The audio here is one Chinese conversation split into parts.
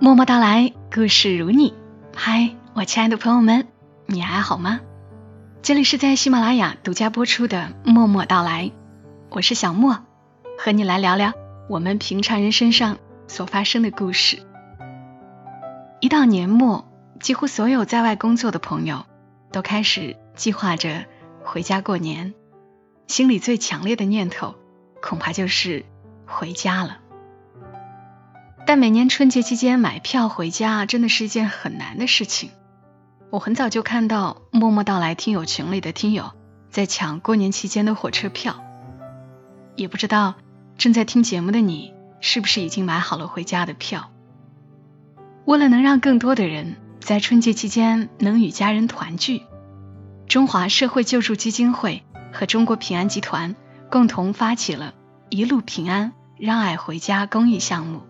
默默到来，故事如你。嗨，我亲爱的朋友们，你还好吗？这里是在喜马拉雅独家播出的《默默到来》，我是小莫，和你来聊聊我们平常人身上所发生的故事。一到年末，几乎所有在外工作的朋友都开始计划着回家过年，心里最强烈的念头恐怕就是回家了。但每年春节期间买票回家真的是一件很难的事情。我很早就看到默默到来听友群里的听友在抢过年期间的火车票，也不知道正在听节目的你是不是已经买好了回家的票。为了能让更多的人在春节期间能与家人团聚，中华社会救助基金会和中国平安集团共同发起了一路平安让爱回家公益项目。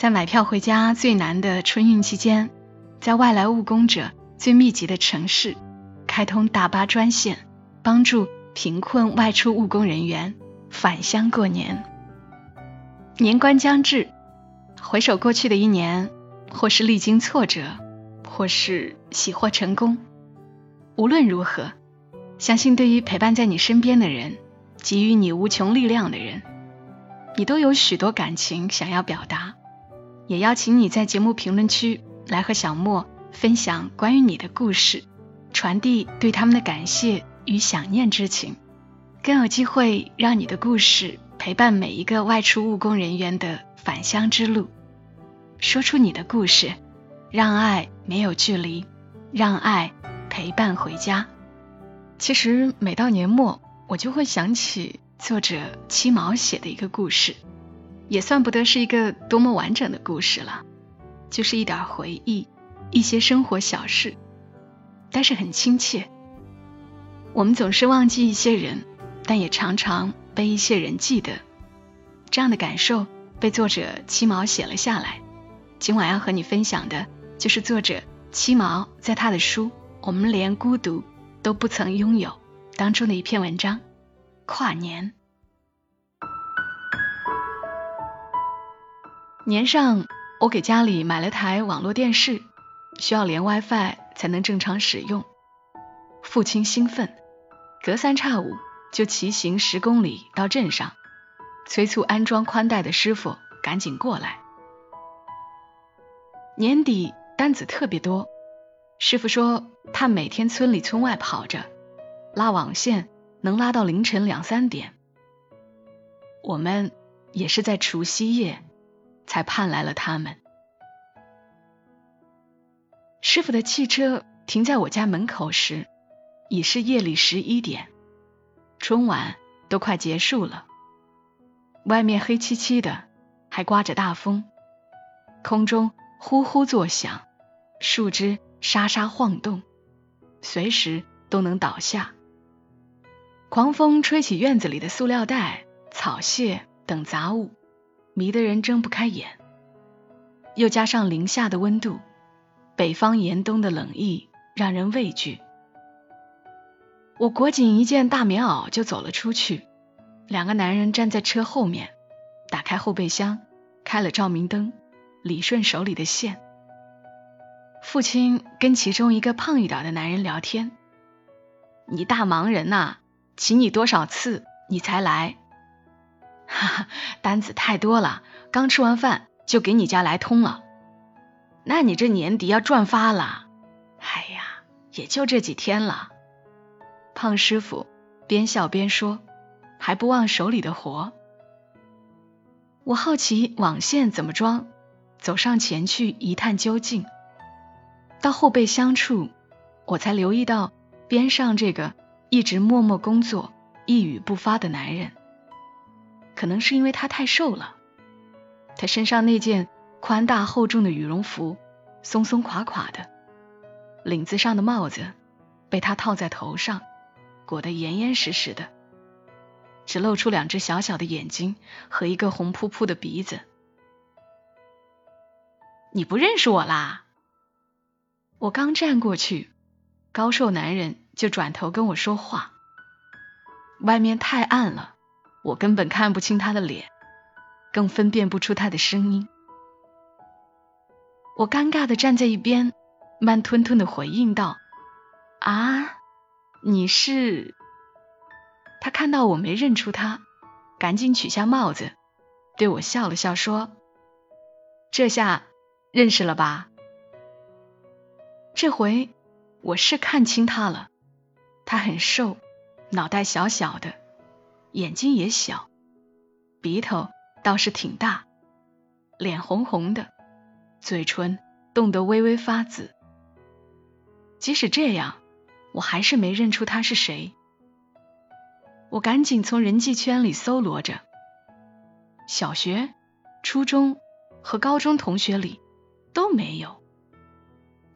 在买票回家最难的春运期间，在外来务工者最密集的城市，开通大巴专线，帮助贫困外出务工人员返乡过年。年关将至，回首过去的一年，或是历经挫折，或是喜获成功，无论如何，相信对于陪伴在你身边的人，给予你无穷力量的人，你都有许多感情想要表达。也邀请你在节目评论区来和小莫分享关于你的故事，传递对他们的感谢与想念之情，更有机会让你的故事陪伴每一个外出务工人员的返乡之路。说出你的故事，让爱没有距离，让爱陪伴回家。其实每到年末，我就会想起作者七毛写的一个故事。也算不得是一个多么完整的故事了，就是一点回忆，一些生活小事，但是很亲切。我们总是忘记一些人，但也常常被一些人记得。这样的感受被作者七毛写了下来。今晚要和你分享的，就是作者七毛在他的书《我们连孤独都不曾拥有》当中的一篇文章《跨年》。年上，我给家里买了台网络电视，需要连 WiFi 才能正常使用。父亲兴奋，隔三差五就骑行十公里到镇上，催促安装宽带的师傅赶紧过来。年底单子特别多，师傅说他每天村里村外跑着拉网线，能拉到凌晨两三点。我们也是在除夕夜。才盼来了他们。师傅的汽车停在我家门口时，已是夜里十一点，春晚都快结束了。外面黑漆漆的，还刮着大风，空中呼呼作响，树枝沙沙晃动，随时都能倒下。狂风吹起院子里的塑料袋、草屑等杂物。迷得人睁不开眼，又加上零下的温度，北方严冬的冷意让人畏惧。我裹紧一件大棉袄就走了出去，两个男人站在车后面，打开后备箱，开了照明灯，理顺手里的线。父亲跟其中一个胖一点的男人聊天：“你大忙人呐，请你多少次你才来？”哈哈，单子太多了，刚吃完饭就给你家来通了。那你这年底要赚发了。哎呀，也就这几天了。胖师傅边笑边说，还不忘手里的活。我好奇网线怎么装，走上前去一探究竟。到后备箱处，我才留意到边上这个一直默默工作、一语不发的男人。可能是因为他太瘦了，他身上那件宽大厚重的羽绒服松松垮垮的，领子上的帽子被他套在头上，裹得严严实实的，只露出两只小小的眼睛和一个红扑扑的鼻子。你不认识我啦？我刚站过去，高瘦男人就转头跟我说话。外面太暗了。我根本看不清他的脸，更分辨不出他的声音。我尴尬的站在一边，慢吞吞的回应道：“啊，你是？”他看到我没认出他，赶紧取下帽子，对我笑了笑说：“这下认识了吧？”这回我是看清他了，他很瘦，脑袋小小的，眼睛也小，鼻头倒是挺大，脸红红的。嘴唇冻得微微发紫，即使这样，我还是没认出他是谁。我赶紧从人际圈里搜罗着，小学、初中和高中同学里都没有，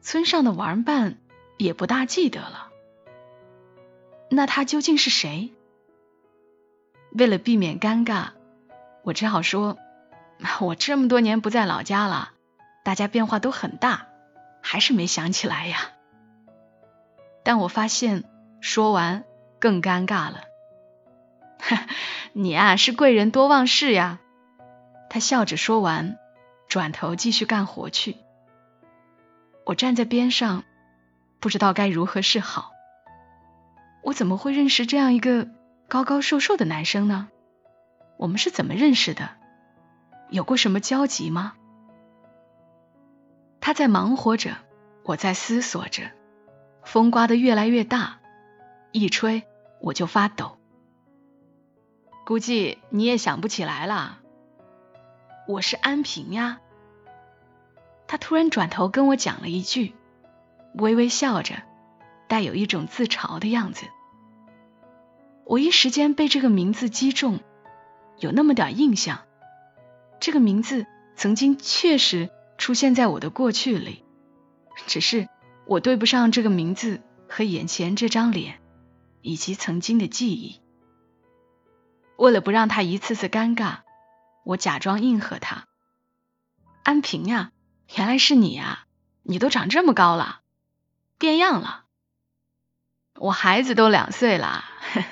村上的玩伴也不大记得了。那他究竟是谁？为了避免尴尬，我只好说：“我这么多年不在老家了。”大家变化都很大，还是没想起来呀。但我发现说完更尴尬了。你啊，是贵人多忘事呀。他笑着说完，转头继续干活去。我站在边上，不知道该如何是好。我怎么会认识这样一个高高瘦瘦的男生呢？我们是怎么认识的？有过什么交集吗？他在忙活着，我在思索着。风刮得越来越大，一吹我就发抖。估计你也想不起来了，我是安平呀。他突然转头跟我讲了一句，微微笑着，带有一种自嘲的样子。我一时间被这个名字击中，有那么点印象。这个名字曾经确实。出现在我的过去里，只是我对不上这个名字和眼前这张脸，以及曾经的记忆。为了不让他一次次尴尬，我假装应和他：“安平呀，原来是你呀！你都长这么高了，变样了。我孩子都两岁了。”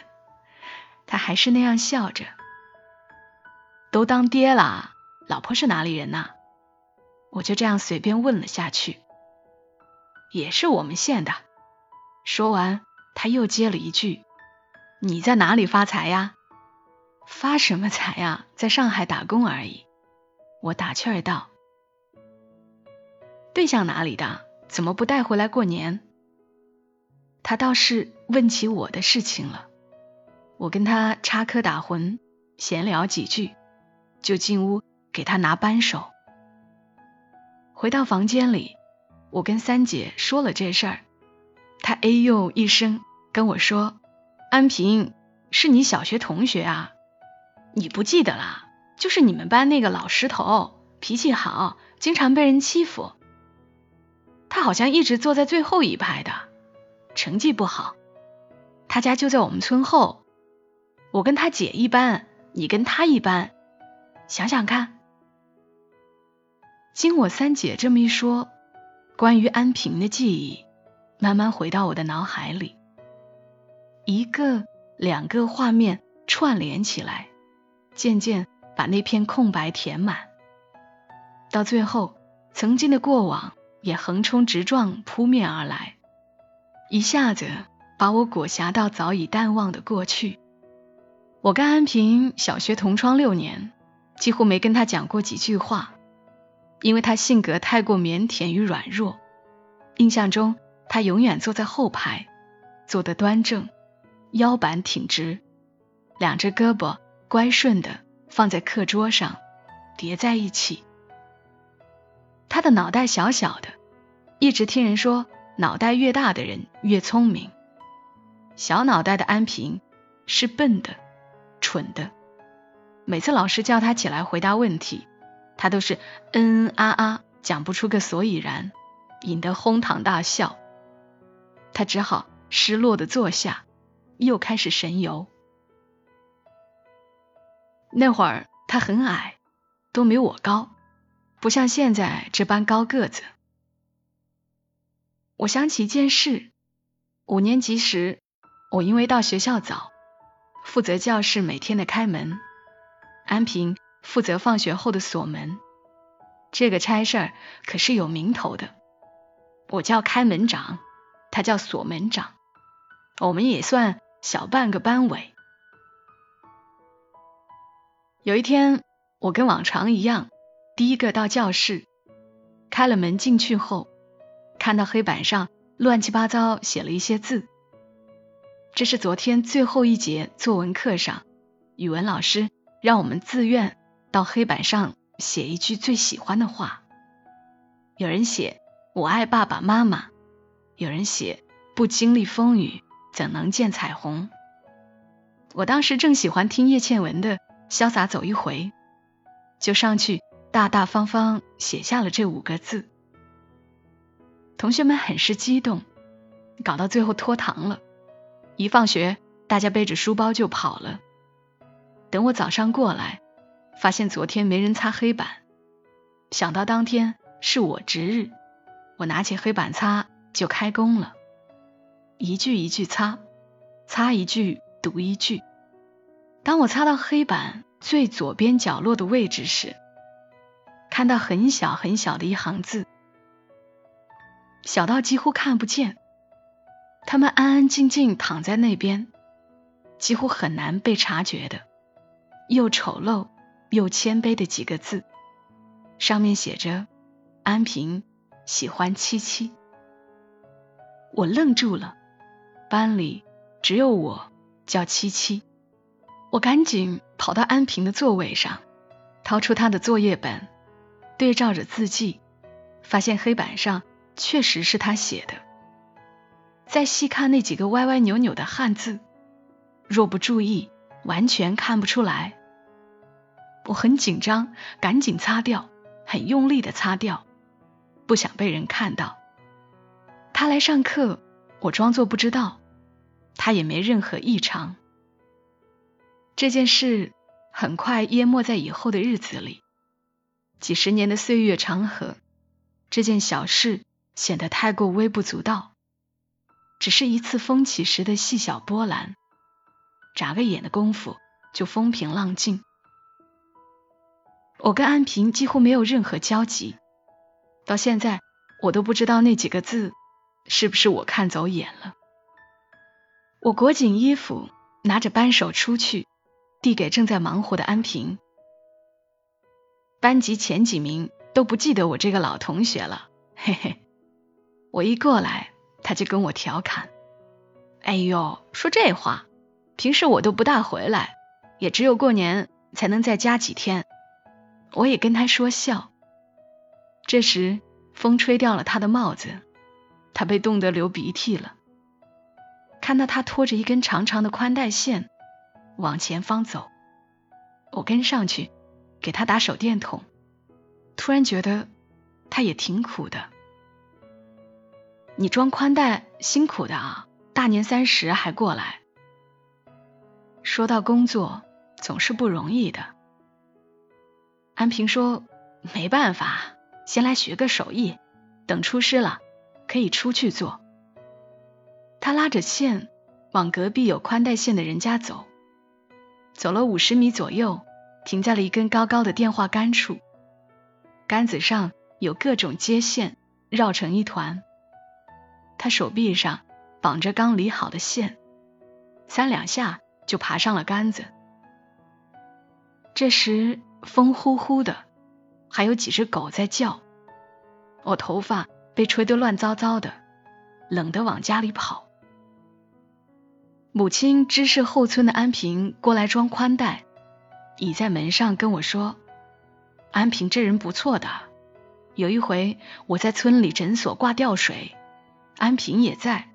他还是那样笑着。都当爹了，老婆是哪里人呐？我就这样随便问了下去，也是我们县的。说完，他又接了一句：“你在哪里发财呀？发什么财呀？在上海打工而已。”我打趣儿道：“对象哪里的？怎么不带回来过年？”他倒是问起我的事情了。我跟他插科打诨，闲聊几句，就进屋给他拿扳手。回到房间里，我跟三姐说了这事儿，她哎呦一声跟我说：“安平是你小学同学啊，你不记得啦？就是你们班那个老石头，脾气好，经常被人欺负。他好像一直坐在最后一排的，成绩不好。他家就在我们村后，我跟他姐一般，你跟他一般，想想看。”经我三姐这么一说，关于安平的记忆慢慢回到我的脑海里，一个两个画面串联起来，渐渐把那片空白填满。到最后，曾经的过往也横冲直撞扑面而来，一下子把我裹挟到早已淡忘的过去。我跟安平小学同窗六年，几乎没跟他讲过几句话。因为他性格太过腼腆与软弱，印象中他永远坐在后排，坐得端正，腰板挺直，两只胳膊乖顺的放在课桌上，叠在一起。他的脑袋小小的，一直听人说脑袋越大的人越聪明，小脑袋的安平是笨的、蠢的。每次老师叫他起来回答问题。他都是嗯嗯啊啊，讲不出个所以然，引得哄堂大笑。他只好失落的坐下，又开始神游。那会儿他很矮，都没我高，不像现在这般高个子。我想起一件事：五年级时，我因为到学校早，负责教室每天的开门，安平。负责放学后的锁门，这个差事儿可是有名头的。我叫开门长，他叫锁门长，我们也算小半个班委。有一天，我跟往常一样，第一个到教室，开了门进去后，看到黑板上乱七八糟写了一些字。这是昨天最后一节作文课上，语文老师让我们自愿到黑板上写一句最喜欢的话。有人写“我爱爸爸妈妈”，有人写“不经历风雨怎能见彩虹”。我当时正喜欢听叶倩文的《潇洒走一回》，就上去大大方方写下了这五个字。同学们很是激动，搞到最后拖堂了。一放学，大家背着书包就跑了。等我早上过来，发现昨天没人擦黑板。想到当天是我值日，我拿起黑板擦就开工了，一句一句擦，擦一句读一句。当我擦到黑板最左边角落的位置时，看到很小很小的一行字，小到几乎看不见。他们安安静静躺在那边，几乎很难被察觉的，又丑陋又谦卑的几个字，上面写着“安平喜欢七七”。我愣住了，班里只有我叫七七。我赶紧跑到安平的座位上，掏出他的作业本，对照着字迹，发现黑板上确实是他写的。再细看那几个歪歪扭扭的汉字，若不注意，完全看不出来。我很紧张，赶紧擦掉，很用力的擦掉，不想被人看到。他来上课，我装作不知道，他也没任何异常。这件事很快淹没在以后的日子里，几十年的岁月长河，这件小事显得太过微不足道。只是一次风起时的细小波澜，眨个眼的功夫就风平浪静。我跟安平几乎没有任何交集，到现在我都不知道那几个字是不是我看走眼了。我裹紧衣服，拿着扳手出去，递给正在忙活的安平。班级前几名都不记得我这个老同学了，嘿嘿。我一过来。他就跟我调侃：“哎呦，说这话，平时我都不大回来，也只有过年才能在家几天。”我也跟他说笑。这时，风吹掉了他的帽子，他被冻得流鼻涕了。看到他拖着一根长长的宽带线往前方走，我跟上去给他打手电筒，突然觉得他也挺苦的。你装宽带辛苦的啊，大年三十还过来。说到工作，总是不容易的。安平说：“没办法，先来学个手艺，等出师了可以出去做。”他拉着线往隔壁有宽带线的人家走，走了五十米左右，停在了一根高高的电话杆处，杆子上有各种接线，绕成一团。他手臂上绑着刚理好的线，三两下就爬上了杆子。这时风呼呼的，还有几只狗在叫。我头发被吹得乱糟糟的，冷得往家里跑。母亲知是后村的安平过来装宽带，倚在门上跟我说：“安平这人不错的，有一回我在村里诊所挂吊水。”安平也在，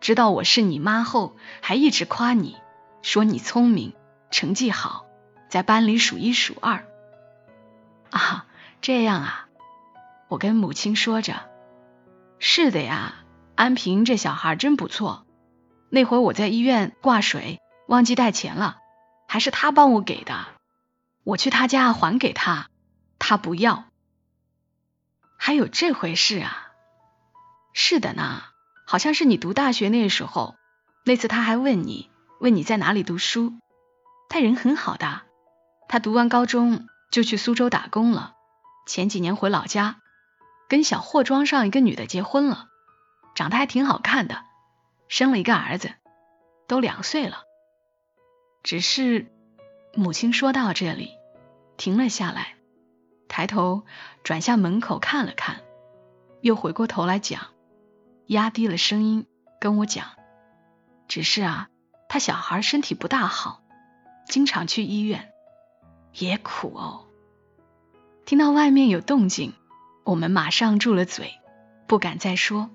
知道我是你妈后，还一直夸你，说你聪明，成绩好，在班里数一数二。啊，这样啊，我跟母亲说着。是的呀，安平这小孩真不错。那回我在医院挂水，忘记带钱了，还是他帮我给的。我去他家还给他，他不要。还有这回事啊？是的呢，好像是你读大学那时候，那次他还问你，问你在哪里读书。他人很好的，他读完高中就去苏州打工了，前几年回老家，跟小霍庄上一个女的结婚了，长得还挺好看的，生了一个儿子，都两岁了。只是母亲说到这里，停了下来，抬头转向门口看了看，又回过头来讲，压低了声音跟我讲：“只是啊，他小孩身体不大好，经常去医院，也苦哦。”听到外面有动静，我们马上住了嘴，不敢再说。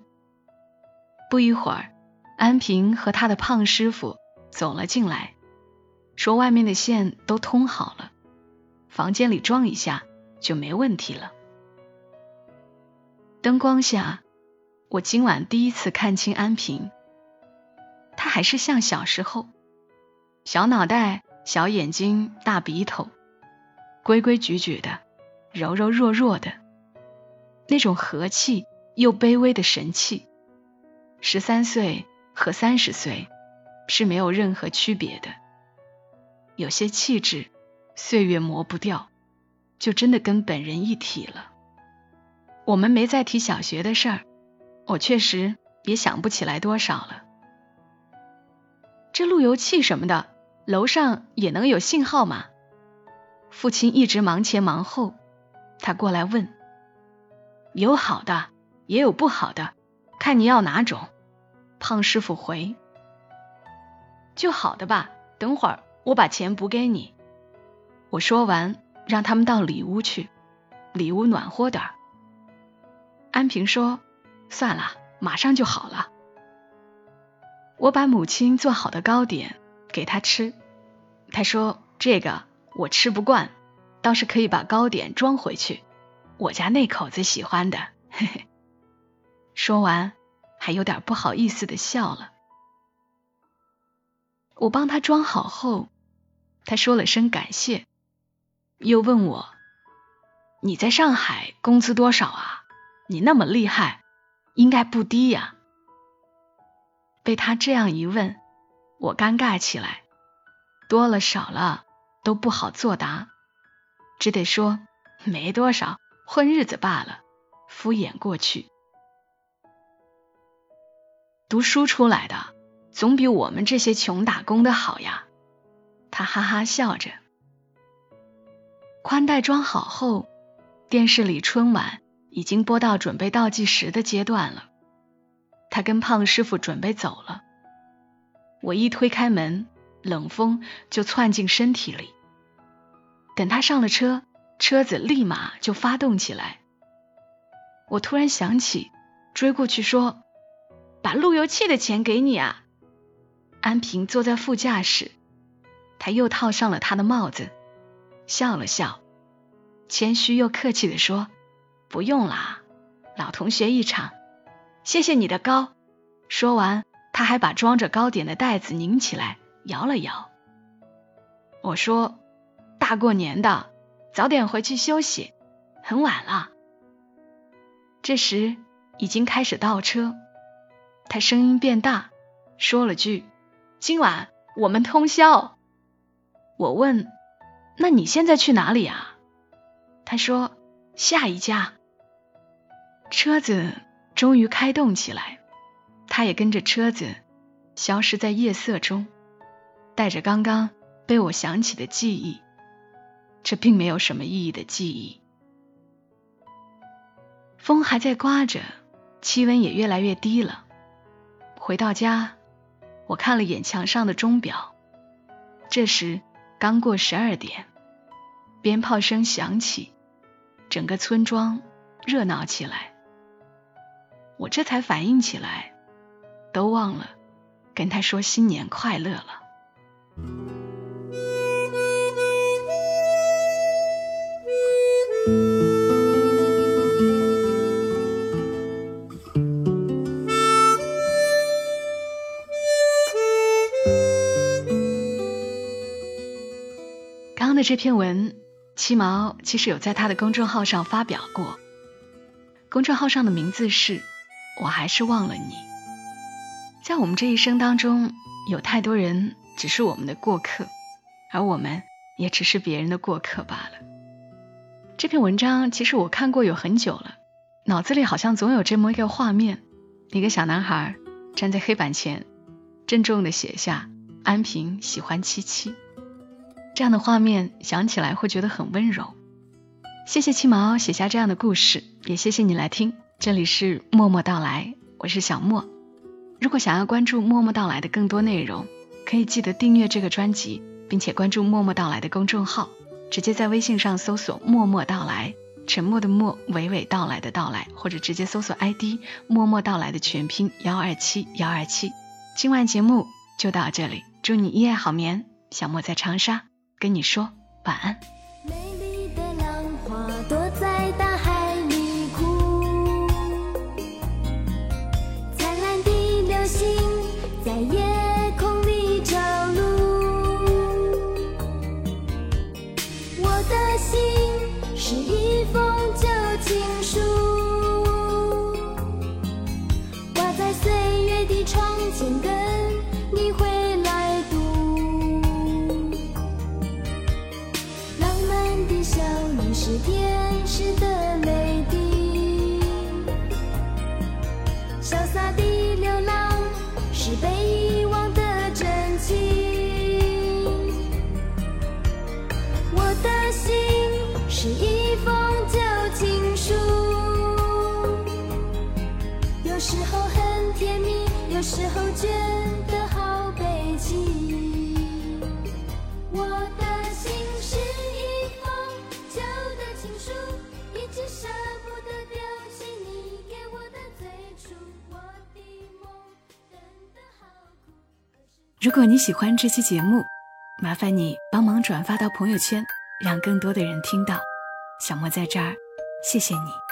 不一会儿，安平和他的胖师傅走了进来。说外面的线都通好了，房间里装一下就没问题了。灯光下，我今晚第一次看清安平，他还是像小时候，小脑袋、小眼睛、大鼻头，规规矩矩的，柔柔弱弱的，那种和气又卑微的神气，十三岁和三十岁是没有任何区别的。有些气质，岁月磨不掉，就真的跟本人一体了。我们没再提小学的事儿，我确实也想不起来多少了。这路由器什么的，楼上也能有信号吗？父亲一直忙前忙后，他过来问。有好的，也有不好的，看你要哪种。胖师傅回。就好的吧，等会儿。我把钱补给你。我说完，让他们到里屋去，里屋暖和点儿。安平说：“算了，马上就好了。”我把母亲做好的糕点给他吃，他说：“这个我吃不惯，倒是可以把糕点装回去，我家那口子喜欢的。”嘿嘿。说完，还有点不好意思的笑了。我帮他装好后。他说了声感谢，又问我：“你在上海工资多少啊？你那么厉害，应该不低呀。”被他这样一问，我尴尬起来，多了少了都不好作答，只得说没多少，混日子罢了，敷衍过去。读书出来的，总比我们这些穷打工的好呀。他哈哈笑着，宽带装好后，电视里春晚已经播到准备倒计时的阶段了。他跟胖师傅准备走了，我一推开门，冷风就窜进身体里。等他上了车，车子立马就发动起来。我突然想起，追过去说：“把路由器的钱给你啊！”安平坐在副驾驶。他又套上了他的帽子，笑了笑，谦虚又客气的说：“不用啦，老同学一场，谢谢你的糕。”说完，他还把装着糕点的袋子拧起来，摇了摇。我说：“大过年的，早点回去休息，很晚了。”这时已经开始倒车，他声音变大，说了句：“今晚我们通宵。”我问：“那你现在去哪里啊？”他说：“下一家。”车子终于开动起来，他也跟着车子消失在夜色中，带着刚刚被我想起的记忆，这并没有什么意义的记忆。风还在刮着，气温也越来越低了。回到家，我看了眼墙上的钟表，这时。刚过十二点，鞭炮声响起，整个村庄热闹起来。我这才反应起来，都忘了跟他说新年快乐了。刚刚的这篇文，七毛其实有在他的公众号上发表过。公众号上的名字是“我还是忘了你”。在我们这一生当中，有太多人只是我们的过客，而我们也只是别人的过客罢了。这篇文章其实我看过有很久了，脑子里好像总有这么一个画面：一个小男孩站在黑板前，郑重的写下“安平喜欢七七”。这样的画面想起来会觉得很温柔。谢谢七毛写下这样的故事，也谢谢你来听。这里是默默到来，我是小莫。如果想要关注默默到来的更多内容，可以记得订阅这个专辑，并且关注默默到来的公众号。直接在微信上搜索“默默到来”，沉默的默，娓娓道来的到来，或者直接搜索 ID“ 默默到来”的全拼幺二七幺二七。今晚节目就到这里，祝你一夜好眠。小莫在长沙跟你说晚安。一封旧情书有时候觉得好悲戚，我的心是一封旧的情书，一直舍不得丢弃你给我的最初。我的梦真的好苦。如果你喜欢这期节目，麻烦你帮忙转发到朋友圈，让更多的人听到。小莫在这儿，谢谢你。